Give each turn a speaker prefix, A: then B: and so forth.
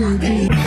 A: 宝